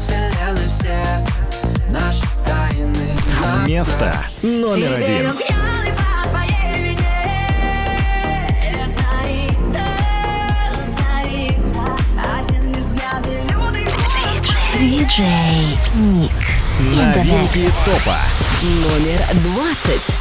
Все наши тайны Место номер один. Диджей Ник. Новинки топа. Номер 20.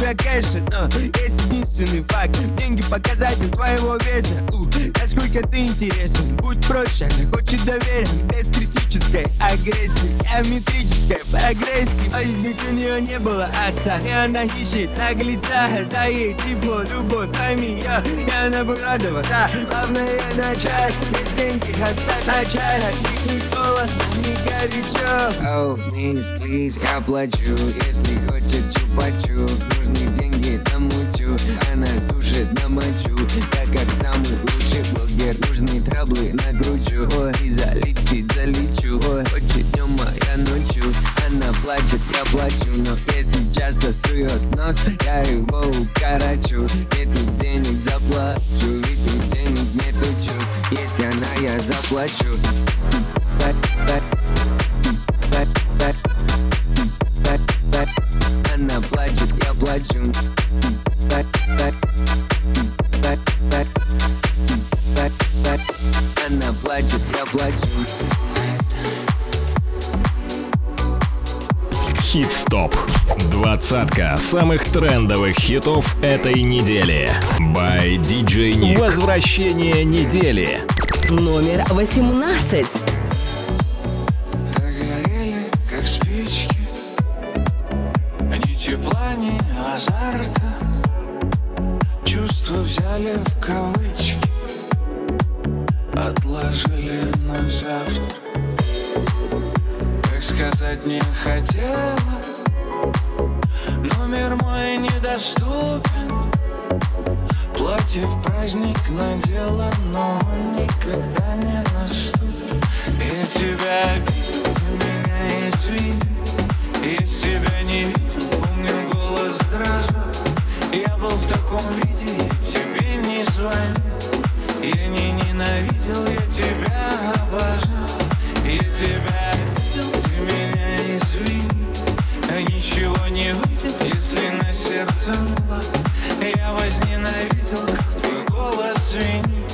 Тебя кэша Но есть единственный факт. Деньги показатель твоего веса. Насколько ты интересен. Будь проще, она хочет доверия. Без критической агрессии. Геометрической прогрессии. Ой, ведь у нее не было отца. И она ищет наглеца. Дай ей тепло, любовь, пойми ее И она будет радоваться. Главное начать. Без деньги отстать начать. От них холодно, не горячо. Oh, please, please, я плачу. Если хочет чупачу Нужны деньги, Она сушит, намочу Я как самый лучший блогер. Нужны траблы, накручу Ой, и залетит, залечу. Ой, хочет днем, я ночью. Она плачет, я плачу Но если часто сует нос. Я его укорочу Нету денег, заплачу. Ведь у денег нету чувств. Если она, я заплачу. Она Двадцатка самых трендовых хитов этой недели. By DJ Nick. Возвращение недели. Номер 18. возникло дело, но он никогда не наступит. Я тебя обидел, ты меня извини Я тебя не видел, помню голос дрожал Я был в таком виде, я тебе не звонил. Я не ненавидел, я тебя обожал. Я тебя обидел, ты меня извини Ничего не выйдет, если на сердце было. Я возненавидел, как твой голос звенит.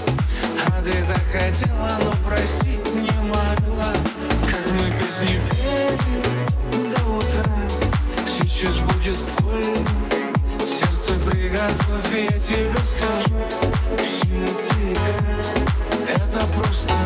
А ты так хотела, но простить не могла. Как мы песни пели до утра Сейчас будет больно. Сердце приготовь, я тебе скажу Все ты, это просто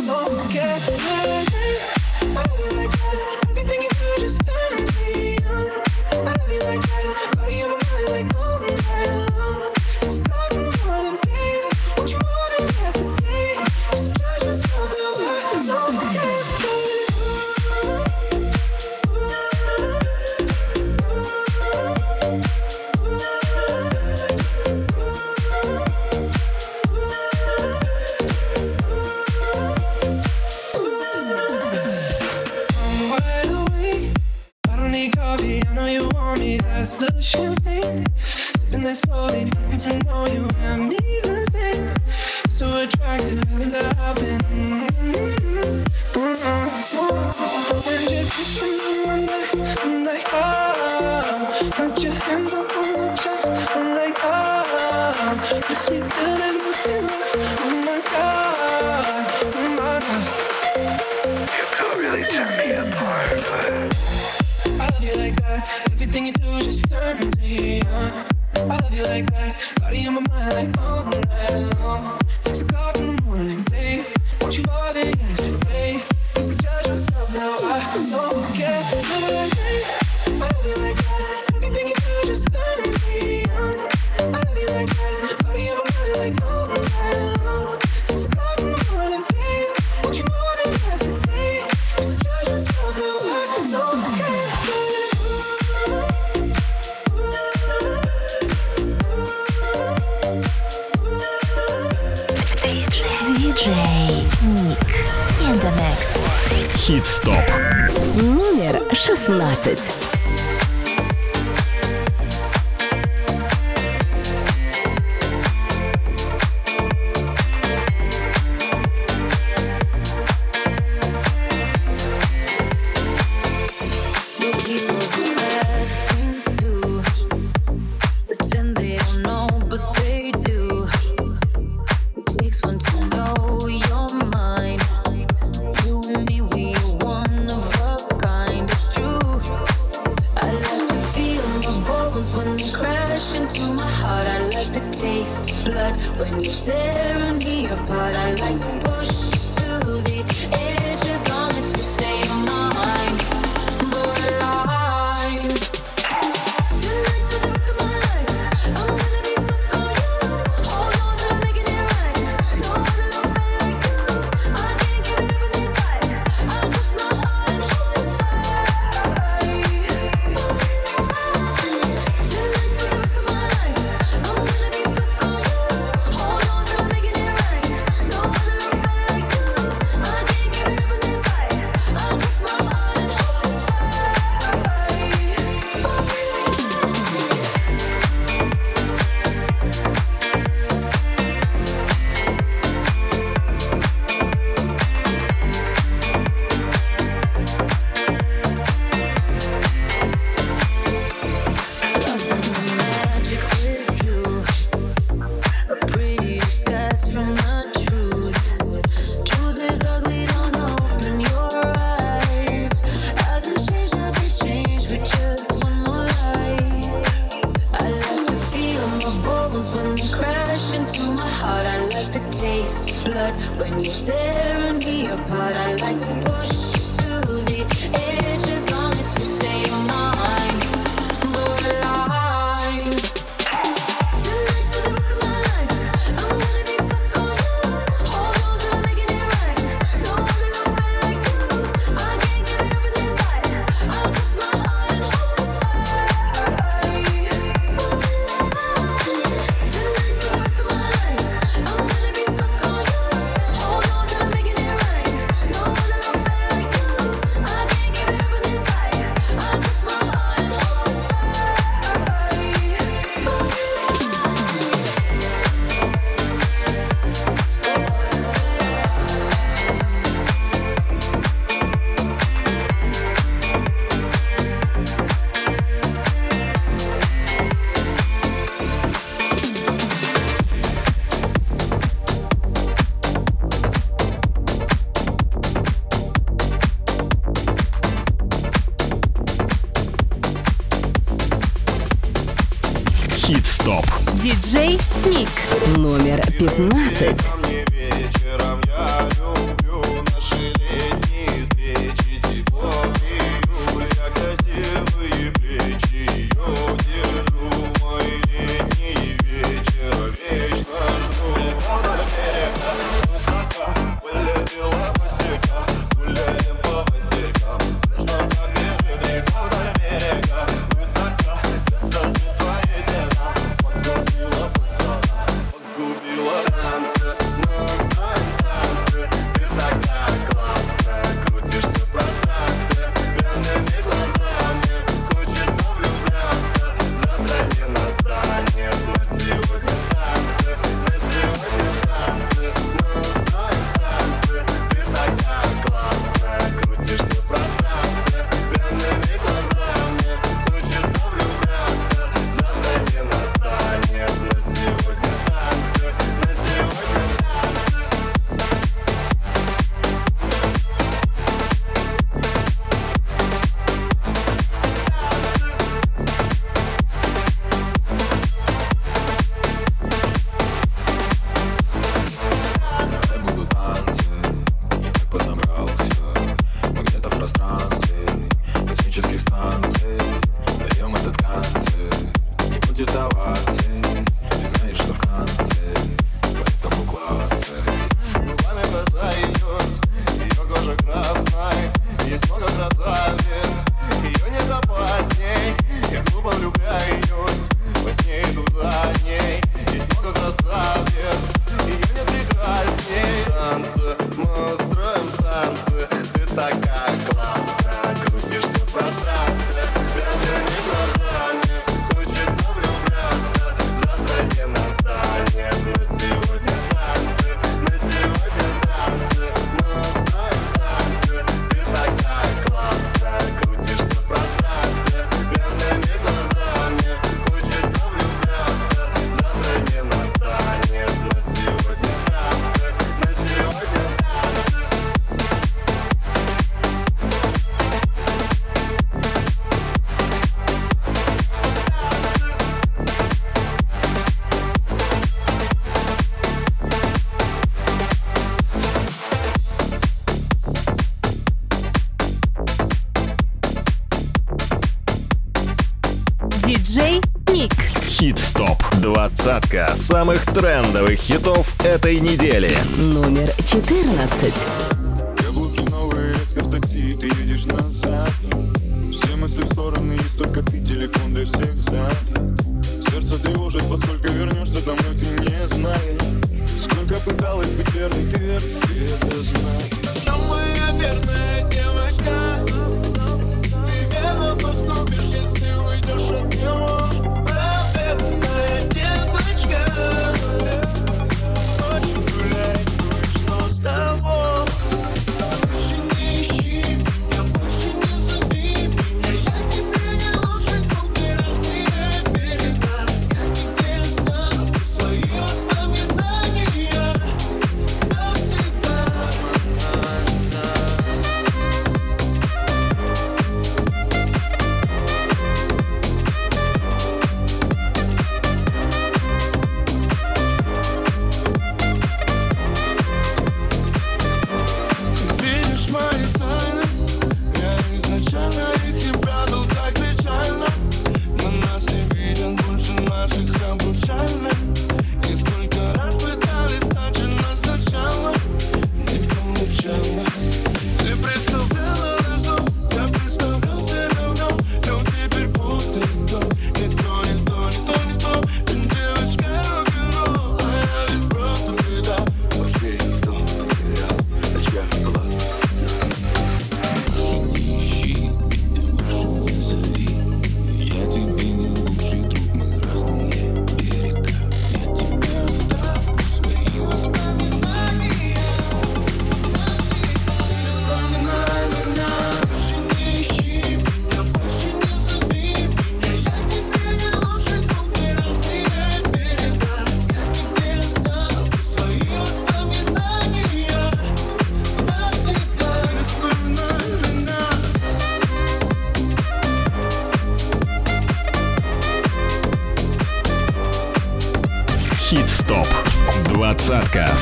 Номер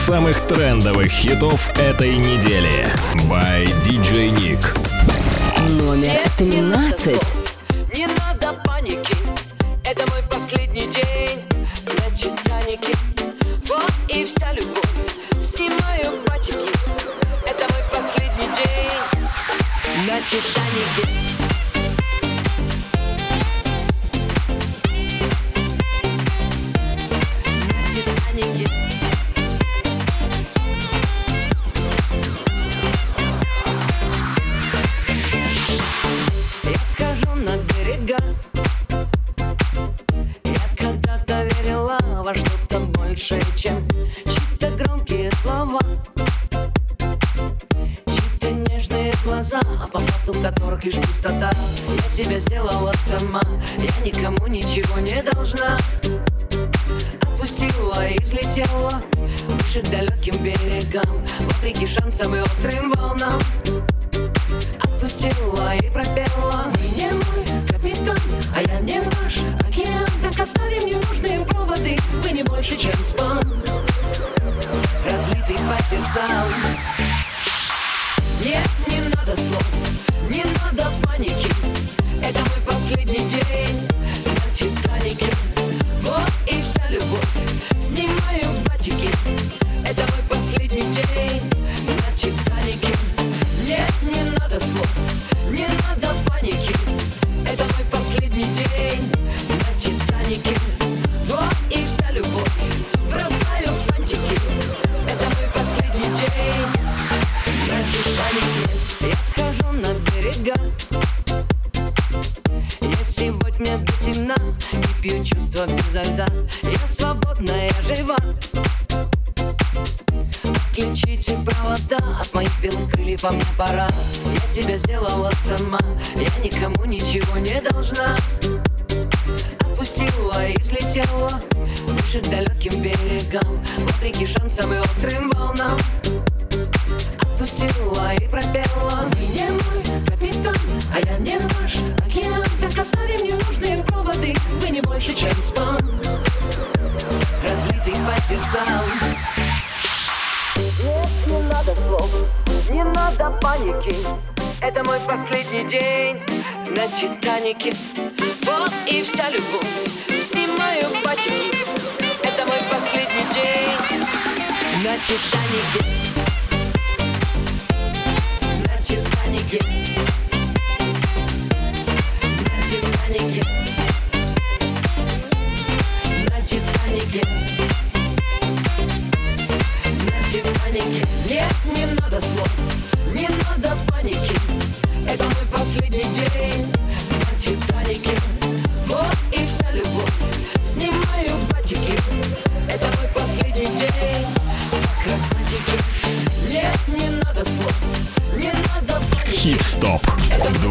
самых трендовых хитов этой недели. By DJ Nick. Номер 13. больше, чем чьи-то громкие слова. Чьи-то нежные глаза, а по факту в которых лишь пустота. Я себя сделала сама, я никому сердцам Нет, не надо слов, не надо паники. Это мой последний день на Титанике Вот и вся любовь, снимаю пачки Это мой последний день на Титанике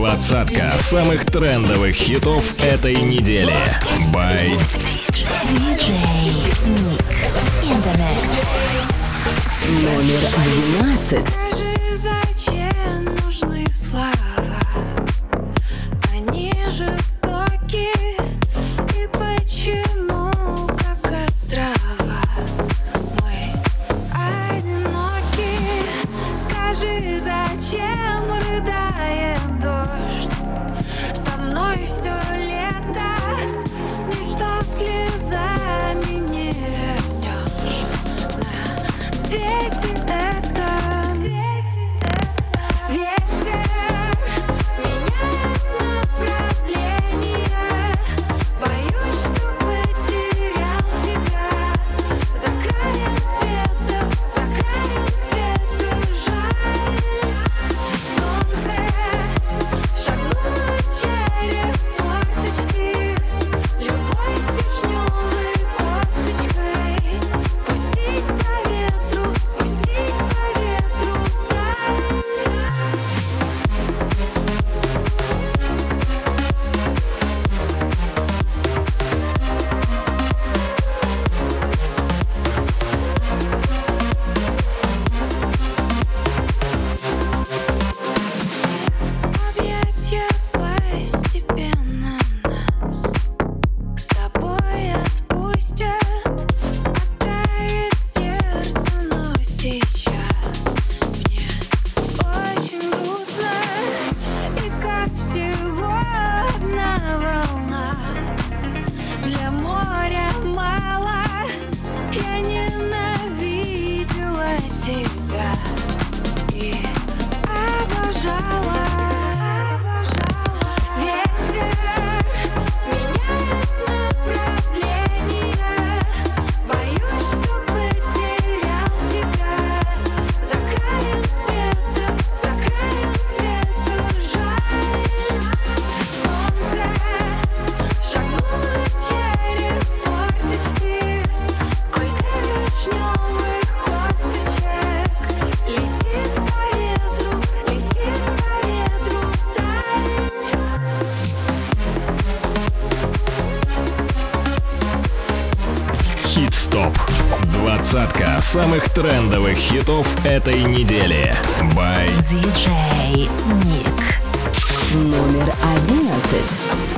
Двадцатка самых трендовых хитов этой недели. By DJ Nick in. Номер 12. самых трендовых хитов этой недели. By DJ Nick. Номер одиннадцать.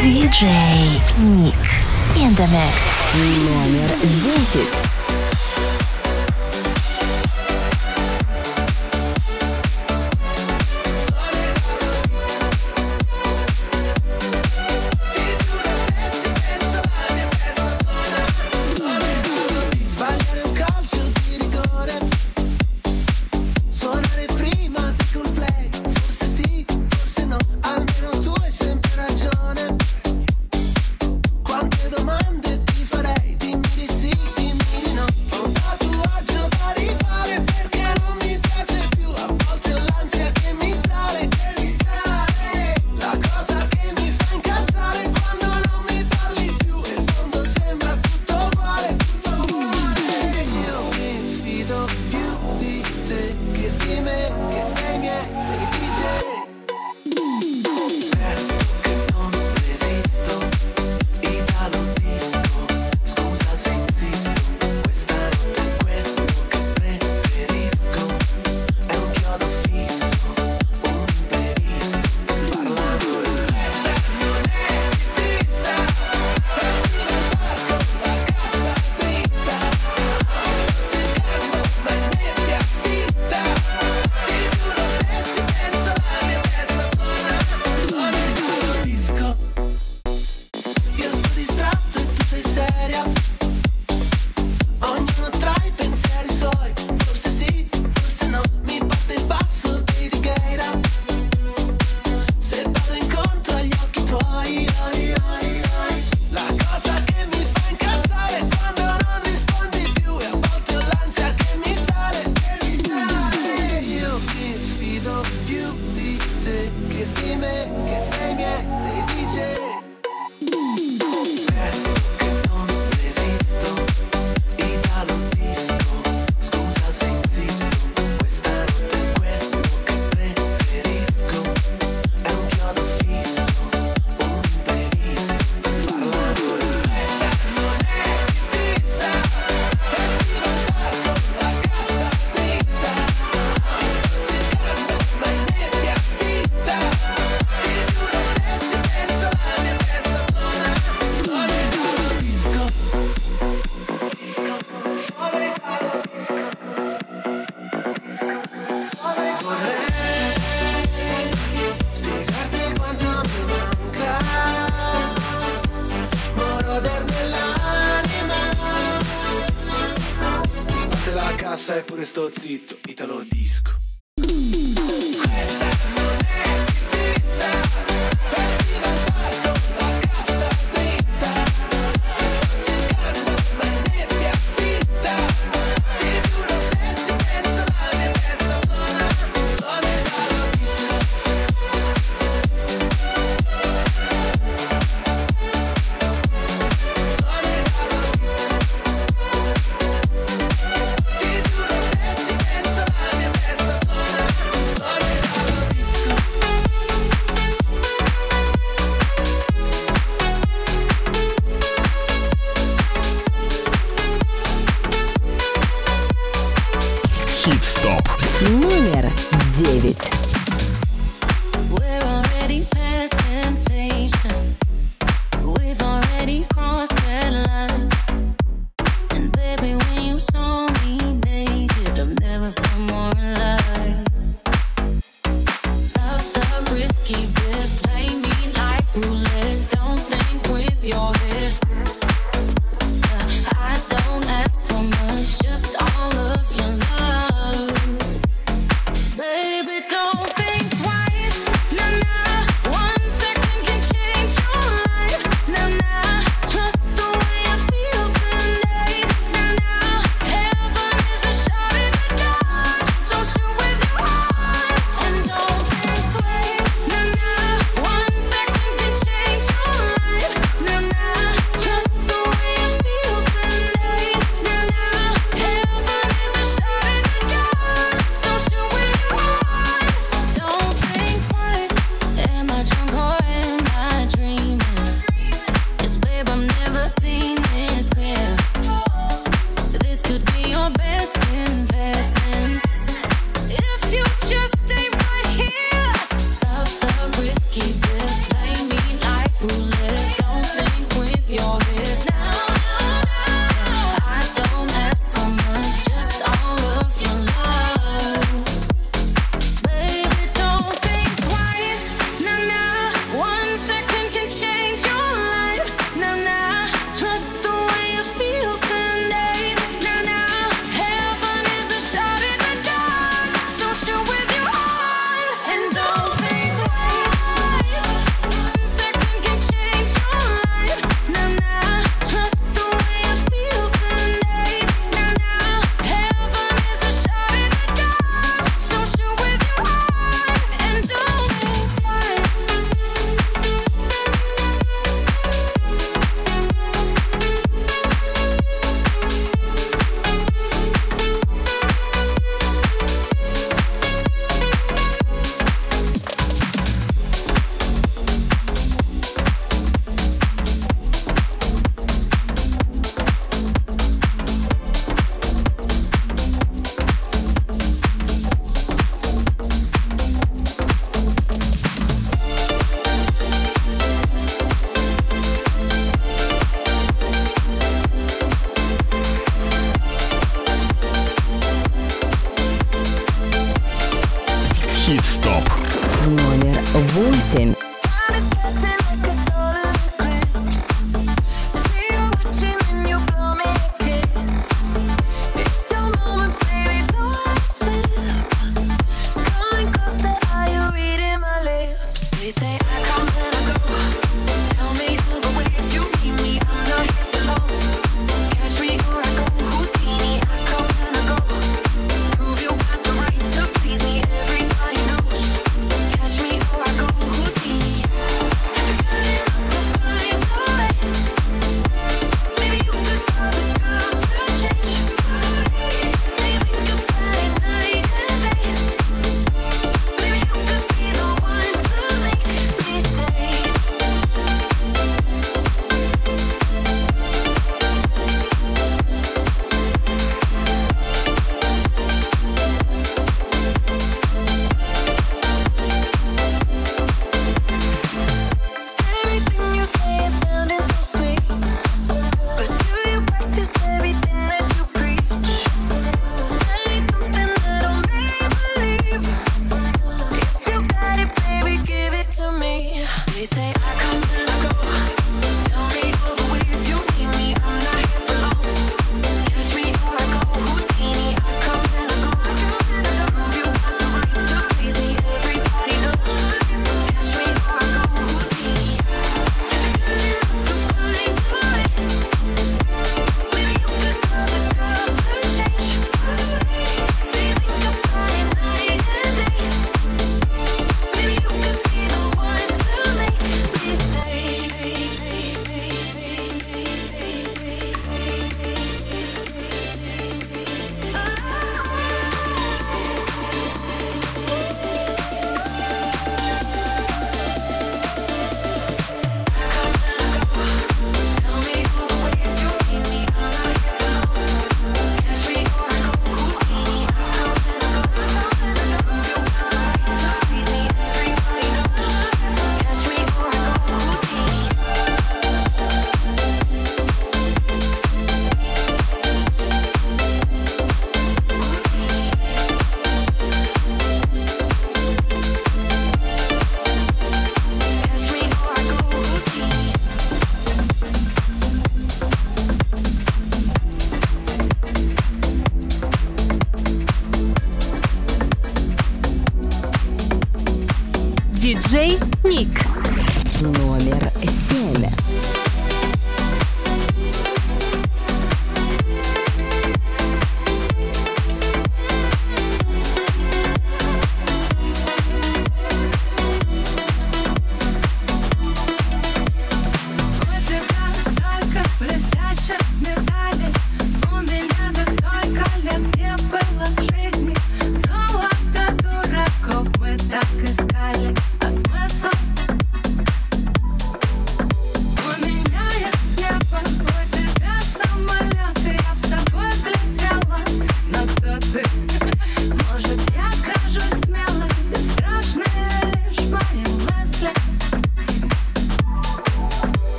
DJ Nick in the mix. Номер десять.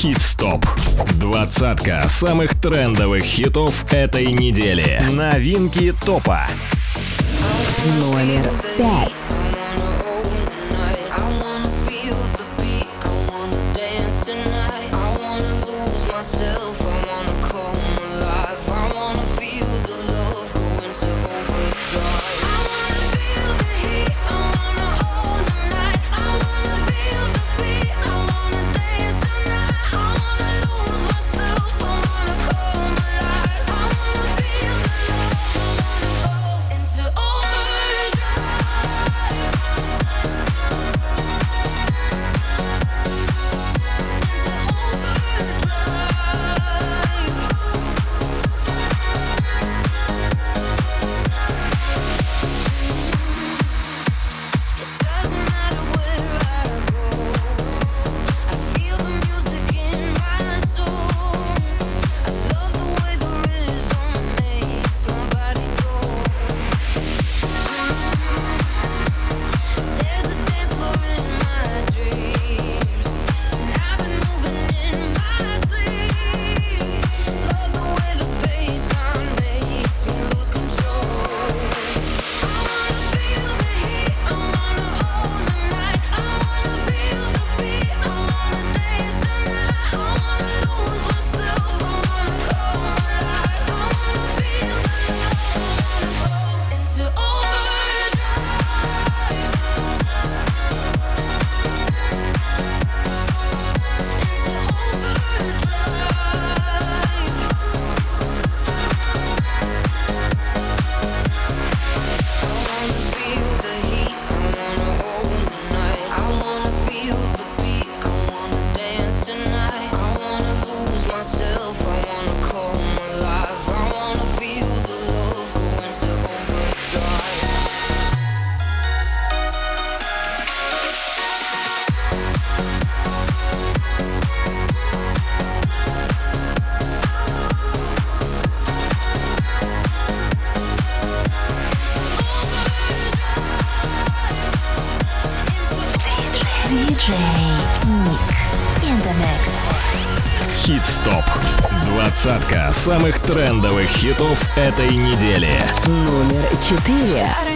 Хит-стоп. Двадцатка самых трендовых хитов этой недели. Новинки топа. Номер пять. Самых трендовых хитов этой недели. Номер четыре.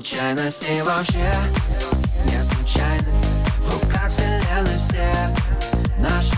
Случайности вообще? Не случайны В руках вселенной все. Наши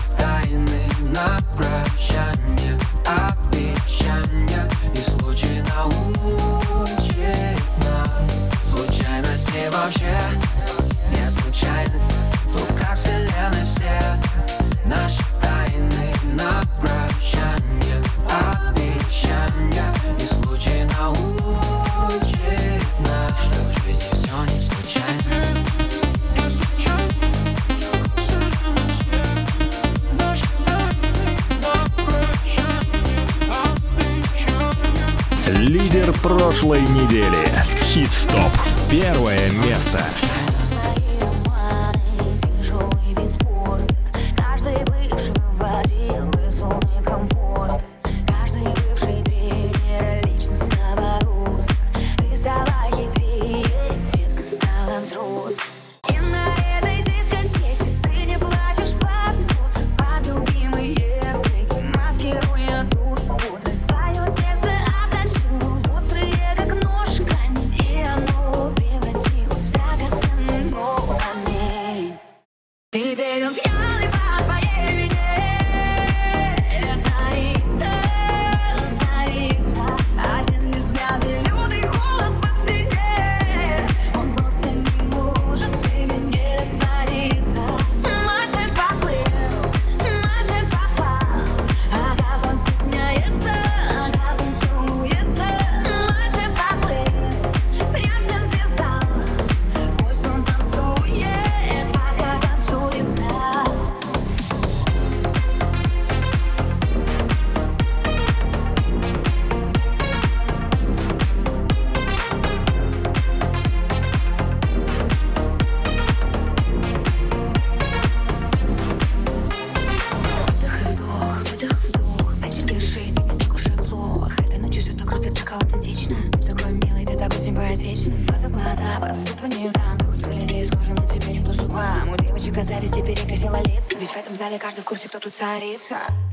side, it's.